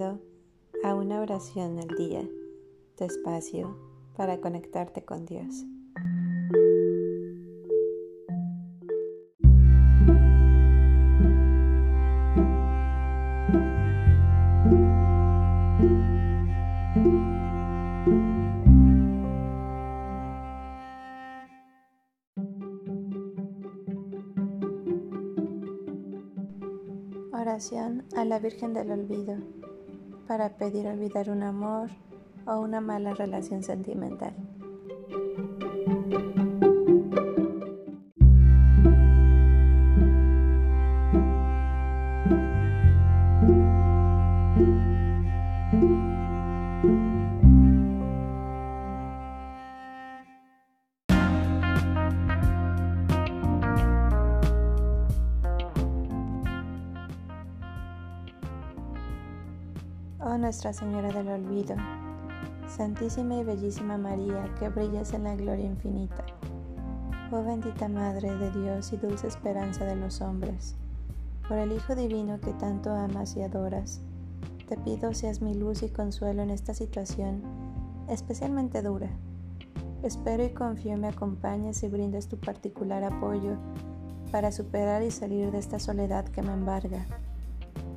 A una oración al día, tu espacio para conectarte con Dios. Oración a la Virgen del Olvido para pedir olvidar un amor o una mala relación sentimental. Nuestra Señora del Olvido, Santísima y Bellísima María, que brillas en la gloria infinita. Oh bendita Madre de Dios y dulce esperanza de los hombres, por el Hijo Divino que tanto amas y adoras, te pido seas mi luz y consuelo en esta situación especialmente dura. Espero y confío me acompañes y brindes tu particular apoyo para superar y salir de esta soledad que me embarga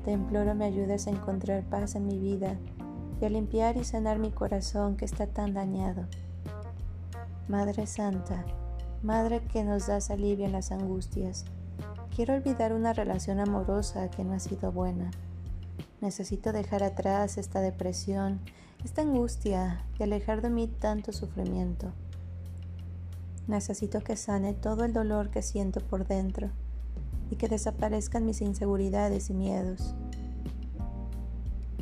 te imploro me ayudes a encontrar paz en mi vida y a limpiar y sanar mi corazón que está tan dañado. Madre Santa, Madre que nos das alivio en las angustias, quiero olvidar una relación amorosa que no ha sido buena. Necesito dejar atrás esta depresión, esta angustia y alejar de mí tanto sufrimiento. Necesito que sane todo el dolor que siento por dentro y que desaparezcan mis inseguridades y miedos.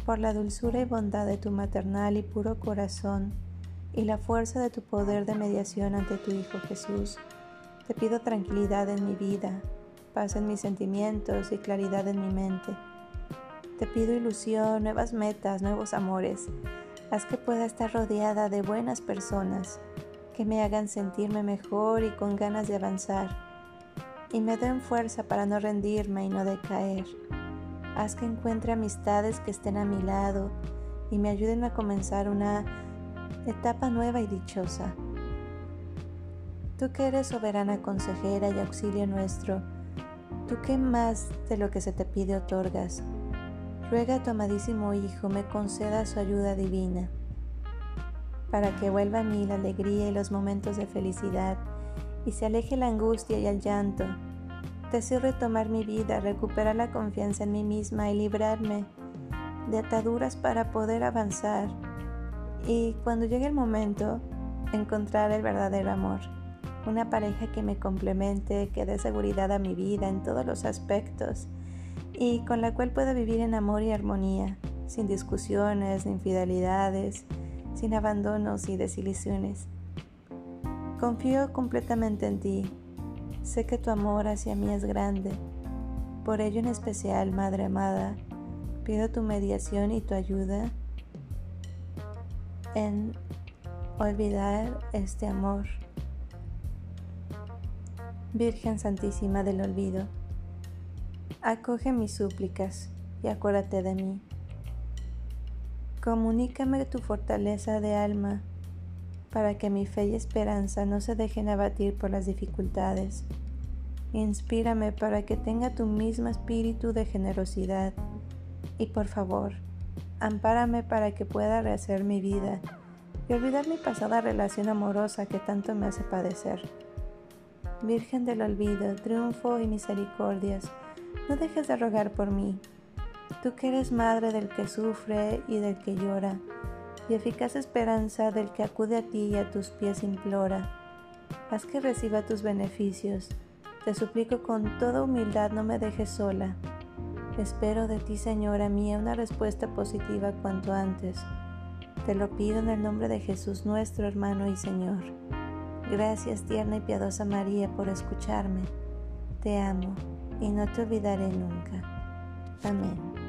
Por la dulzura y bondad de tu maternal y puro corazón y la fuerza de tu poder de mediación ante tu Hijo Jesús, te pido tranquilidad en mi vida, paz en mis sentimientos y claridad en mi mente. Te pido ilusión, nuevas metas, nuevos amores. Haz que pueda estar rodeada de buenas personas que me hagan sentirme mejor y con ganas de avanzar y me den fuerza para no rendirme y no decaer. Haz que encuentre amistades que estén a mi lado y me ayuden a comenzar una etapa nueva y dichosa. Tú que eres soberana consejera y auxilio nuestro, tú que más de lo que se te pide otorgas, ruega a tu amadísimo Hijo me conceda su ayuda divina, para que vuelva a mí la alegría y los momentos de felicidad y se aleje la angustia y el llanto. Deseo retomar mi vida, recuperar la confianza en mí misma y librarme de ataduras para poder avanzar. Y cuando llegue el momento, encontrar el verdadero amor. Una pareja que me complemente, que dé seguridad a mi vida en todos los aspectos y con la cual pueda vivir en amor y armonía, sin discusiones, infidelidades, sin abandonos y desilusiones. Confío completamente en ti. Sé que tu amor hacia mí es grande. Por ello en especial, Madre amada, pido tu mediación y tu ayuda en olvidar este amor. Virgen Santísima del Olvido, acoge mis súplicas y acuérdate de mí. Comunícame tu fortaleza de alma para que mi fe y esperanza no se dejen abatir por las dificultades. Inspírame para que tenga tu mismo espíritu de generosidad y por favor, ampárame para que pueda rehacer mi vida y olvidar mi pasada relación amorosa que tanto me hace padecer. Virgen del olvido, triunfo y misericordias, no dejes de rogar por mí. Tú que eres madre del que sufre y del que llora, y eficaz esperanza del que acude a ti y a tus pies implora. Haz que reciba tus beneficios. Te suplico con toda humildad no me dejes sola. Espero de ti, Señora mía, una respuesta positiva cuanto antes. Te lo pido en el nombre de Jesús nuestro hermano y Señor. Gracias, tierna y piadosa María, por escucharme. Te amo y no te olvidaré nunca. Amén.